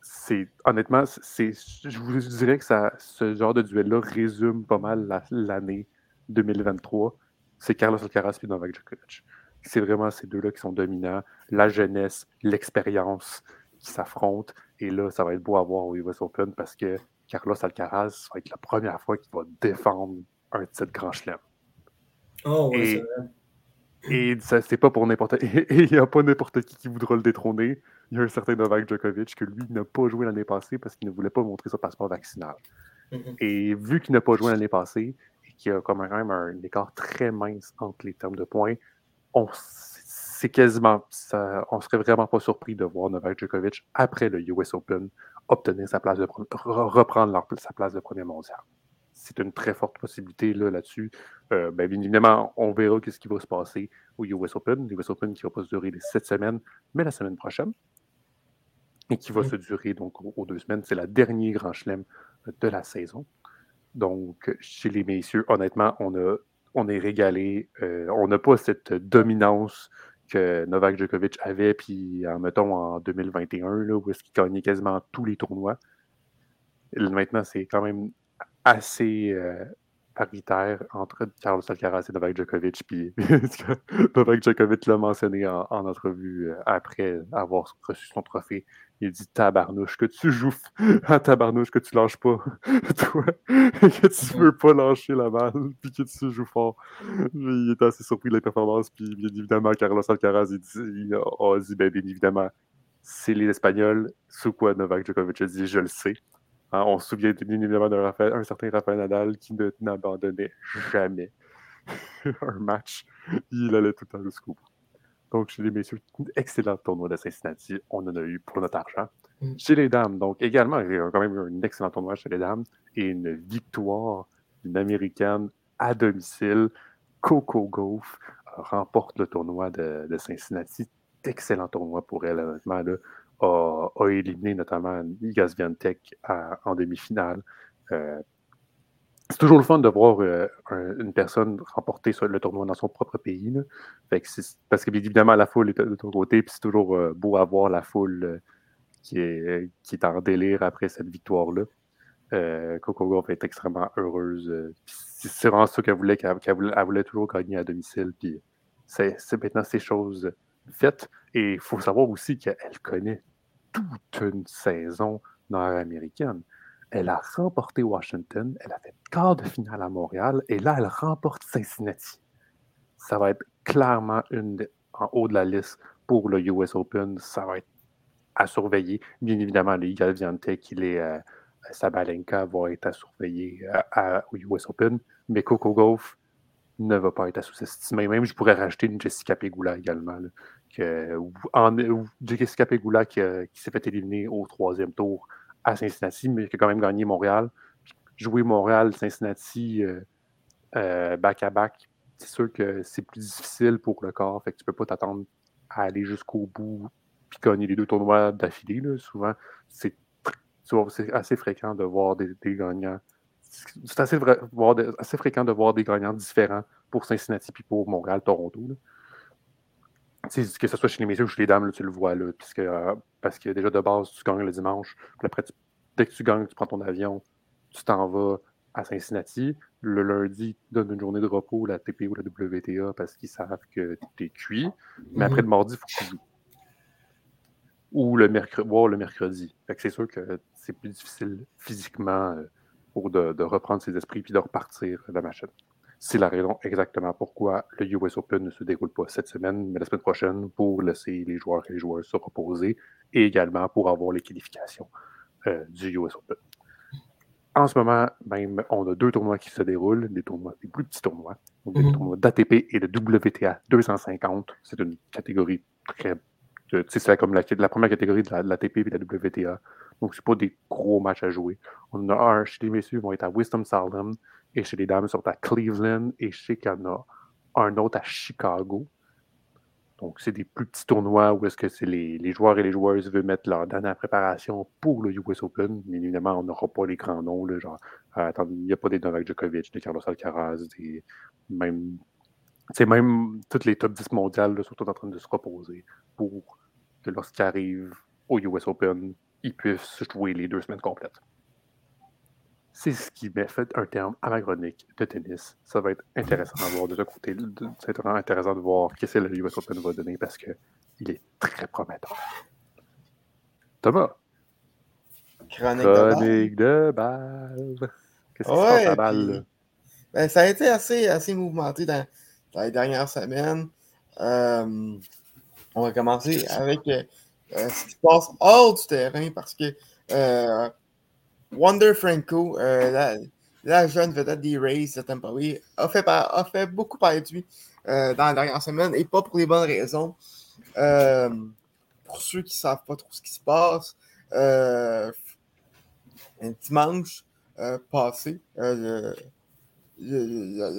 c'est honnêtement, c'est, je vous dirais que ça, ce genre de duel-là résume pas mal l'année 2023. C'est Carlos Alcaraz et Novak Djokovic. C'est vraiment ces deux-là qui sont dominants. La jeunesse, l'expérience qui s'affrontent. Et là, ça va être beau à voir au US Open parce que Carlos Alcaraz va être la première fois qu'il va défendre un titre Grand Chelem. Oh, et, et c'est pas pour n'importe Et il n'y a pas n'importe qui qui voudra le détrôner. Il y a un certain Novak Djokovic que lui n'a pas joué l'année passée parce qu'il ne voulait pas montrer son passeport vaccinal. Mm-hmm. Et vu qu'il n'a pas joué l'année passée et qu'il y a quand même un écart très mince entre les termes de points, on c'est quasiment. Ça, on serait vraiment pas surpris de voir Novak Djokovic après le US Open obtenir sa place de reprendre sa place de premier mondial. C'est une très forte possibilité là-dessus. Euh, ben, bien évidemment, on verra ce qui va se passer au US Open. Le US Open qui va pas se durer les sept semaines, mais la semaine prochaine. Et qui va se durer donc aux, deux semaines. C'est la dernière Grand Chelem de la saison. Donc, chez les messieurs, honnêtement, on, a, on est régalé. Euh, on n'a pas cette dominance que Novak Djokovic avait, puis en mettons en 2021, là, où est-ce qu'il gagnait quasiment tous les tournois. maintenant, c'est quand même assez euh, paritaire entre Carlos Alcaraz et Novak Djokovic. Puis Novak Djokovic l'a mentionné en, entrevue euh, après avoir reçu son trophée. Il dit tabarnouche, que tu joues à tabarnouche, que tu lâches pas, toi, que tu veux pas lâcher la balle, puis que tu joues fort. Il était assez surpris de la performance, puis bien évidemment, Carlos Alcaraz, il, dit, a dit, ben, bien évidemment, c'est les Espagnols, sous quoi Novak Djokovic a dit, je le sais. Hein, on se souvient bien évidemment d'un certain Rafael Nadal qui n'abandonnait jamais un match. Il allait tout le temps jusqu'au bout. Donc, chez les messieurs, excellent tournoi de Cincinnati. On en a eu pour notre argent. Mm. Chez les dames, donc également, il y a quand même eu un excellent tournoi chez les dames et une victoire d'une Américaine à domicile. Coco Gauff remporte le tournoi de, Cincinnati. Excellent tournoi pour elle, honnêtement. Là, a, éliminé notamment Igas Viantec en demi-finale. Euh, c'est toujours le fun de voir euh, une personne remporter le tournoi dans son propre pays. parce que, évidemment, la foule est de, ton côté, puis c'est toujours euh, beau à voir la foule qui, est, qui est en délire après cette victoire-là. Coco Golf est extrêmement heureuse. c'est vraiment ça qu'elle voulait, qu'elle voulait, toujours gagner à domicile. Puis c'est maintenant ces choses Et il faut savoir aussi qu'elle connaît toute une saison nord-américaine. Elle a remporté Washington, elle a fait quart de finale à Montréal, et là, elle remporte Cincinnati. Ça va être clairement une en haut de la liste pour le US Open. Ça va être à surveiller. Bien évidemment, les Galviantec, il est euh, Sabalenka va être à surveiller euh, au US Open, mais Coco Gauff ne va pas être à sous-estimer. Même, je pourrais rajouter une Jessica Pegula également. Que, en, Pegula qui, qui s'est fait éliminer au troisième tour à Cincinnati, mais qui a quand même gagné Montréal. Jouer Montréal, Cincinnati, euh, euh, back-à-back, c'est sûr que c'est plus difficile pour le corps. Fait que tu peux pas t'attendre à aller jusqu'au bout puis gagner les deux tournois d'affilée. Souvent, c'est assez fréquent de voir des, gagnants. C'est assez, assez, fréquent de voir des gagnants différents pour Cincinnati puis pour Montréal, Toronto. Que ce soit chez les messieurs ou chez les dames, tu le vois là, puisque, euh, parce que déjà de base, tu gagnes le dimanche. Puis après, dès que tu gagnes, tu prends ton avion, tu t'en vas à Cincinnati. Le lundi, tu donnes une journée de repos, la TP ou la WTA, parce qu'ils savent que tu es cuit. Mais après le mardi, il faut que tu joues. Ou le mercredi, voir le mercredi. c'est sûr que c'est plus difficile physiquement euh, pour de, de, reprendre ses esprits puis de repartir la machine. C'est la raison exactement pourquoi le US Open ne se déroule pas cette semaine, mais la semaine prochaine pour laisser les joueurs et les joueurs se reposer et également pour avoir les qualifications euh, du US Open. En ce moment, même, on a deux tournois qui se déroulent, des tournois, des plus petits tournois, des mhm. tournois d'ATP et de WTA 250. C'est une catégorie très. C'est comme la, la, première catégorie de l'ATP et de la WTA. Donc, ce pas des gros matchs à jouer. On a un chez les messieurs, ils vont être à Wisdom Salem et chez les dames, ils sont à Cleveland et je sais qu'il y en a un autre à Chicago. Donc, c'est des plus petits tournois où est-ce que c'est les, joueurs et les joueuses veulent mettre leur dernière préparation pour le US Open. Mais évidemment, on n'aura pas les grands noms. Genre, euh, il n'y a pas des Novak Djokovic, des Carlos Alcaraz, des, même, même toutes les top 10 mondiales sont en train de se reposer pour que lorsqu'ils arrivent au US Open, ils puissent jouer les deux semaines complètes. C'est ce qui met fait un terme à ma chronique de tennis. Ça va être intéressant à voir de ce côté. C'est vraiment intéressant de voir qu'est-ce que le US Open va donner parce qu'il est très prometteur. Thomas. Chronique, de balle. Qu'est-ce qui se passe à balle? Ben, ça a été assez, assez mouvementé dans, les dernières semaines. Euh, on va commencer avec euh, euh, ce qui se passe hors du terrain parce que Wonder Franco, euh, la, jeune vedette des Rays de Tampa a fait, a fait beaucoup parler lui euh, dans la dernière semaine et pas pour les bonnes raisons. Euh, pour ceux qui ne savent pas trop ce qui se passe, un dimanche passé, le,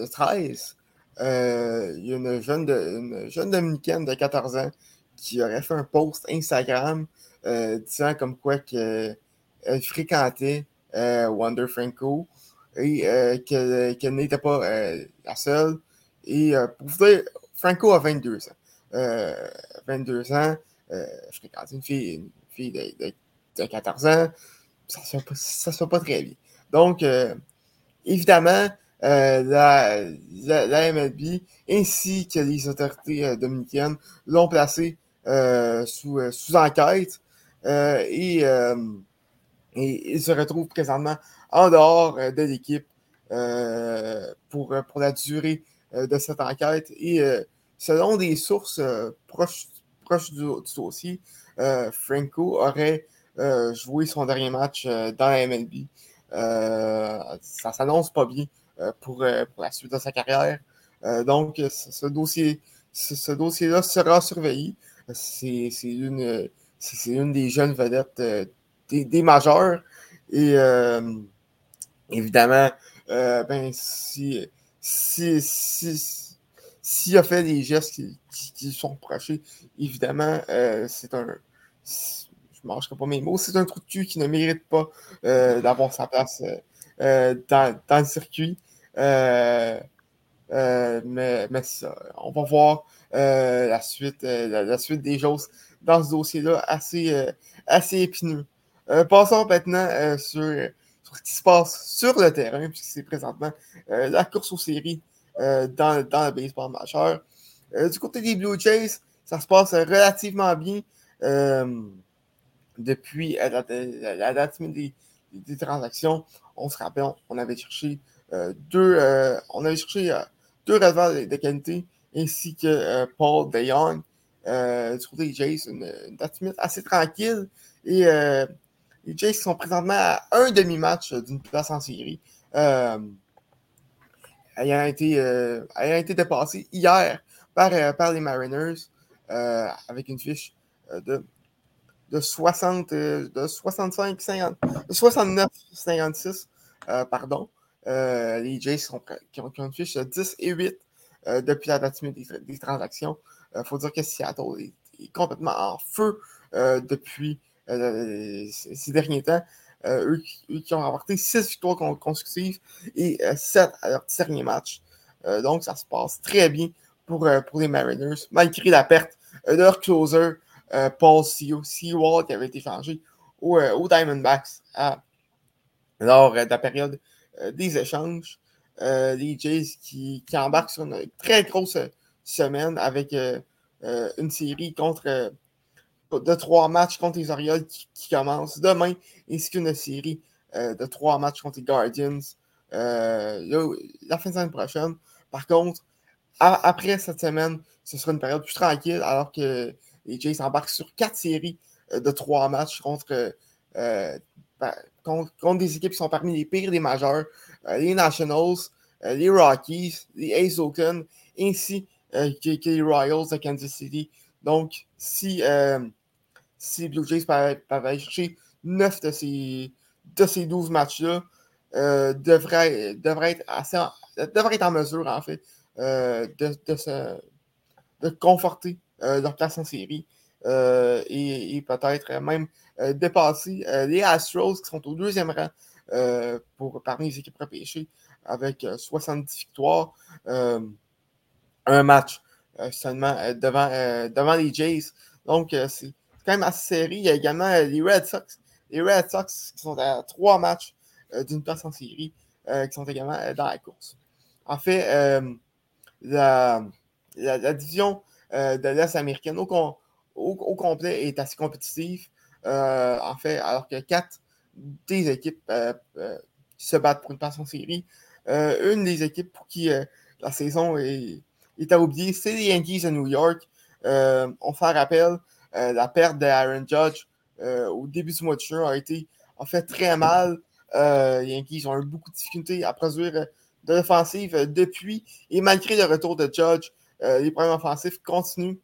13, il y a une jeune, dominicaine de 14 ans qui aurait fait un post Instagram disant comme quoi que fréquentait euh, Wonder Franco et euh, qu'elle n'était pas euh, la seule. Et pour vous dire, Franco a 22 ans. 22 ans, fréquentait une fille, une fille de, 14 ans. Ça ne se, fait pas très bien. Donc, évidemment, la, la, MLB ainsi que les autorités dominicaines l'ont placé sous, sous enquête. et et il se retrouve présentement en dehors euh, de l'équipe euh, pour, euh, pour la durée de cette enquête. Et selon des sources proches, proches du, dossier, Franco aurait joué son dernier match dans la MLB. ça s'annonce pas bien pour, la suite de sa carrière. donc, ce, dossier, ce, dossier-là sera surveillé. C'est une, une des jeunes vedettes des, majeurs. Et euh, évidemment, euh, ben, si, si, si, s'il a fait des gestes qui, sont reprochés, évidemment, euh, c'est un. Je ne mangerai pas mes mots. C'est un trou de cul qui ne mérite pas d'avoir sa place dans, le circuit. mais, mais ça, on va voir la, suite, la, suite des choses dans ce dossier-là assez, assez épineux. Passons maintenant sur, ce qui se passe sur le terrain, puisque c'est présentement la course aux séries dans, dans le baseball majeur. du côté des Blue Jays, ça se passe relativement bien depuis la, date des, transactions. On se rappelle, on avait cherché deux, on avait cherché deux de, qualité ainsi que Paul DeYoung. du côté des Jays, une, date assez tranquille. Et les Jays sont présentement à un demi-match d'une place en série. ayant, été, ayant été hier par, par les Mariners avec une fiche de de 60, euh, de 65, 50, 69, 56, pardon. Euh, les Jays sont, qui, ont, une fiche de 10 et 8 euh, depuis la date des, transactions. Il faut dire que Seattle est, complètement en feu depuis ces derniers temps. Eux, qui ont remporté 6 victoires consécutives et 7 à leur dernier match. donc, ça se passe très bien pour, pour les Mariners, malgré la perte de leur closer euh, Paul Seawall qui avait été changé aux, euh, Diamondbacks lors euh, de la période des échanges. les Jays qui, qui, embarquent sur une très grosse semaine avec une série contre de trois matchs contre les Orioles qui, qui commence demain, ainsi qu'une série de trois matchs contre les Guardians la fin de semaine prochaine. Par contre, après cette semaine, ce sera une période plus tranquille, alors que les Jays embarquent sur quatre séries euh, de trois matchs euh, ben, contre, contre, des équipes qui sont parmi les pires des majeurs, euh, les Nationals, les Rockies, les Ace Oakland, ainsi que, les Royals de Kansas City. Donc, si, si Blue Jays peuvent, aller chercher 9 de ces, de ces 12 matchs-là, devrait, devrait, être assez en, devrait être en mesure, fait, de, se, conforter euh, leur place en série. Euh, et, peut-être même euh, dépasser les Astros qui sont au deuxième rang pour, parmi les équipes repêchées avec 70 victoires. un match seulement devant, devant les Jays. Donc, c'est quand même assez serré. Il y a également les Red Sox. Les Red Sox qui sont à trois matchs d'une place en série, qui sont également dans la course. En fait, la, la, division euh, de l'Est américaine au, au, complet est assez compétitive. Euh, en fait, alors que quatre des équipes euh, se battent pour une place en série. une des équipes pour qui la saison est, est à oublier, c'est les Yankees de New York. on fait rappel, la perte d'Aaron Judge au début du mois de juin a été en fait très mal. les Yankees ont eu beaucoup de difficultés à produire de l'offensive depuis. Et malgré le retour de Judge, euh, les problèmes offensifs continuent.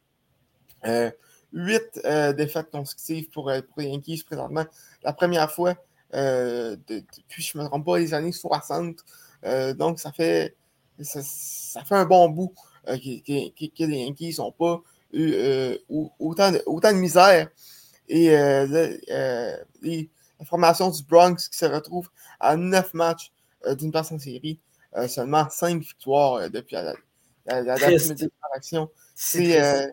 Euh, huit euh, défaites consécutives pour, les Yankees présentement. La première fois depuis, je ne me trompe pas, les années 60. donc, ça fait, ça, fait un bon bout que, les Yankees n'ont pas eu autant, de, autant de misère. Et la formation du Bronx qui se retrouve à neuf matchs d'une place en série, seulement cinq victoires depuis la, la, la euh,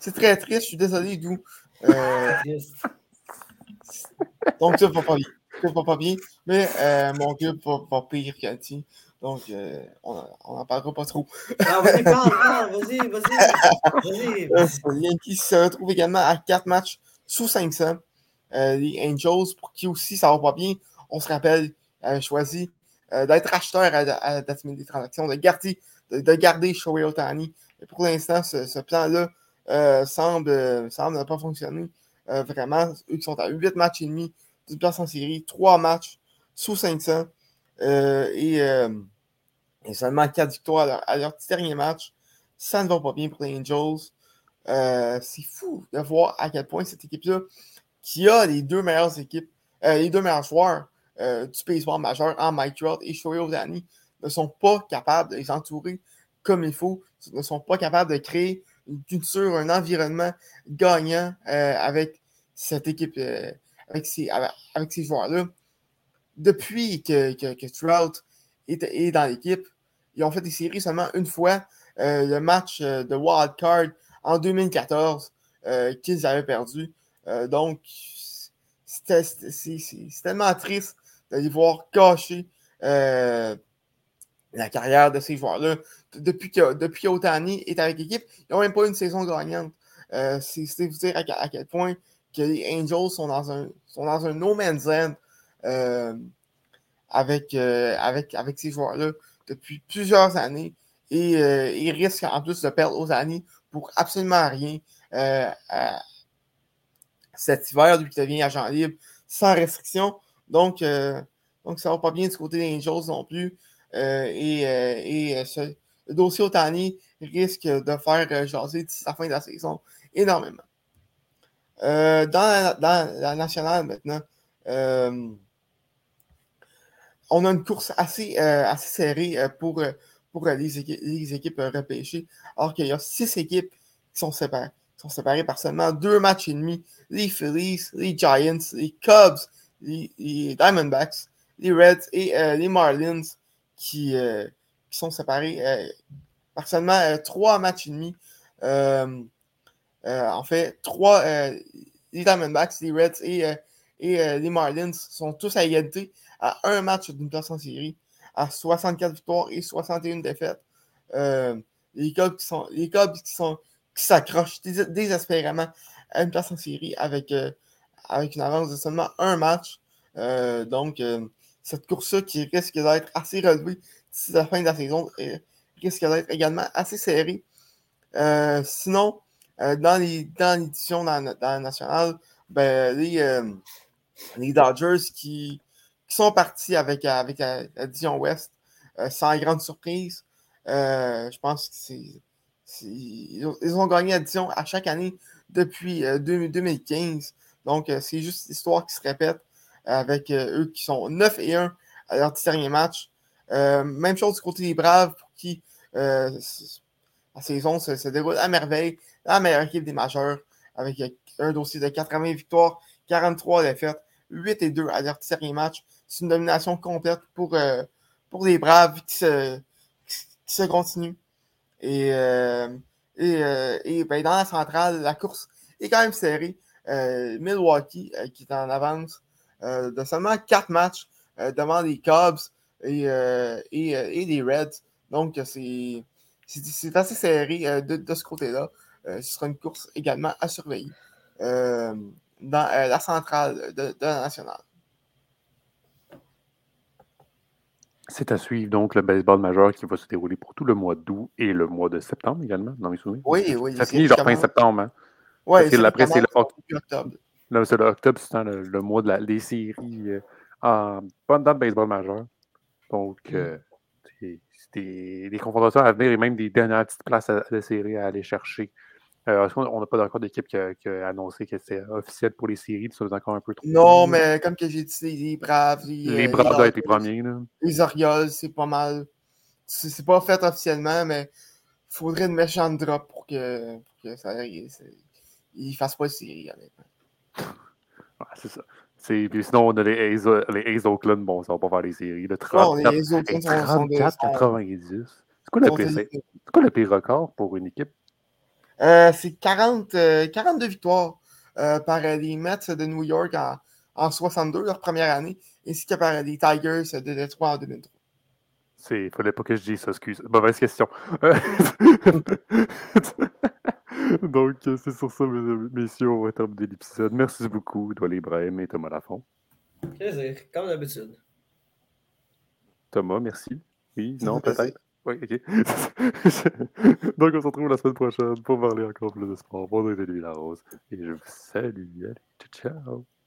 C'est très triste, je suis désolé, d'où. Euh, donc, ça va pas bien. Ça va pas bien. Mais euh, mon club va, va pire qu'Anti. Donc, euh, on n'en parlera pas trop. Ah, vas-y, parle, parle, vas-y, vas-y. Vas les Yankees se retrouvent également à 4 matchs sous 500. les Angels, pour qui aussi ça va pas bien, on se rappelle, avaient choisi d'être acheteur à, à, la des transactions, de garder de, garder Shohei Otani. pour l'instant, ce, plan-là euh, semble, semble ne pas fonctionner euh, vraiment. Eux qui sont à 8 matchs et demi d'une place en série, 3 matchs sous 500 euh, et, seulement 4 victoires à leur, dernier match. Ça ne va pas bien pour les Angels. c'est fou de voir à quel point cette équipe-là, qui a les deux meilleures équipes, les deux meilleurs joueurs du baseball majeur en Mike Trout et Shohei Otani, ne sont pas capables de les entourer comme il faut, ne sont pas capables de créer une culture, un environnement gagnant euh, avec cette équipe, euh, avec ces, avec, ces joueurs-là. Depuis que, que, Trout est, dans l'équipe, ils ont fait des séries seulement une fois. Euh, le match de Wild Card en 2014 qu'ils avaient perdu. donc, c'est tellement triste de voir gâcher la carrière de ces joueurs-là. Depuis que depuis Otani est avec l'équipe, ils n'ont même pas une saison gagnante. Euh, c'est vous dire à, quel point que les Angels sont dans un, sont dans un no man's land euh, avec, euh, avec, avec ces joueurs-là depuis plusieurs années. Et ils risquent en plus de perdre Otani pour absolument rien cet hiver depuis qu'il devient agent libre sans restriction. Donc, donc ça va pas bien du côté des Angels non plus. Euh, et, euh, et euh, le dossier Otani risque de faire jaser d'ici la fin de la saison énormément. dans, la, nationale maintenant, on a une course assez, assez serrée pour, pour les, équipes, repêchées, alors qu'il y a six équipes qui sont séparées, sont séparées par seulement deux matchs et demi. Les Phillies, les Giants, les Cubs, les, Diamondbacks, les Reds et les Marlins qui, euh, sont séparés euh, par seulement euh, trois matchs et demi. en fait, trois, les Diamondbacks, les Reds et, et les Marlins sont tous à égalité à un match d'une place en série, à 64 victoires et 61 défaites. les Cubs qui sont les Cubs qui sont qui s'accrochent désespérément à une place en série avec, avec une avance de seulement un match. donc, cette course-là qui risque d'être assez relevée d'ici la fin de la saison risque d'être également assez serrée. Euh, sinon, euh, dans l'édition dans, dans, la nationale, ben, les, euh, les, Dodgers qui, qui, sont partis avec, avec la, Dion West sans grande surprise. je pense que c'est. Ils ont gagné la Dion à chaque année depuis 2015. Donc, c'est juste l'histoire qui se répète avec euh, eux qui sont 9 et 1 à leur dernier match. Euh, même chose du côté des Braves pour qui euh, la saison se, déroule à merveille. La meilleure équipe des majeurs avec un dossier de 80 victoires, 43 défaites, 8 et 2 à leur dernier match. C'est une domination complète pour, pour les Braves qui se, qui se continuent. Et, et, ben, dans la centrale, la course est quand même serrée. Milwaukee qui est en avance euh, de seulement quatre matchs euh, devant les Cubs et, euh, et, les Reds. Donc, c'est assez serré de, ce côté-là. ce sera une course également à surveiller dans la centrale de, la nationale. C'est à suivre donc le baseball majeur qui va se dérouler pour tout le mois d'août et le mois de septembre également, dans mes souvenirs. Oui, oui. Ça finit genre fin septembre. Hein? Oui, c'est octobre. Là, c'est l'octobre, c'est le, mois de la, des séries euh, en, pendant le baseball majeur. Donc, mm. euh, c'est des, confrontations à venir et même des dernières petites places à, la série à aller chercher. Euh, on n'a pas encore d'équipe qui, a annoncé que c'est officiel pour les séries, ça encore un peu trop. Non, mais comme que j'ai dit, les Braves. Les, les Braves doivent être les premiers. Les Orioles, c'est pas mal. C'est pas fait officiellement, mais il faudrait une méchante drop pour que, pour que ça ne fassent pas de série, honnêtement c'est ça. sinon, on a les A's, les Oakland, bon, ça va pas faire les séries. Le 34, les 34 90. C'est quoi, quoi, le pire record pour une équipe? Euh, c'est 40, 42 euh, victoires euh, par les Mets de New York en, en 62, leur première année, ainsi que par les Tigers de Detroit en 2003. Il fallait pas que je dise ça, excuse. Mauvaise question. Donc, c'est sur ça, messieurs, on va terminer l'épisode. Merci beaucoup, Doual Ibrahim et Thomas Lafont. Plaisir, comme d'habitude. Thomas, merci. Oui, non, peut-être. Oui, ok. Donc, on se retrouve la semaine prochaine pour parler encore plus de sport. Bonjour, la Rose. Et je vous salue. Allez, ciao, ciao.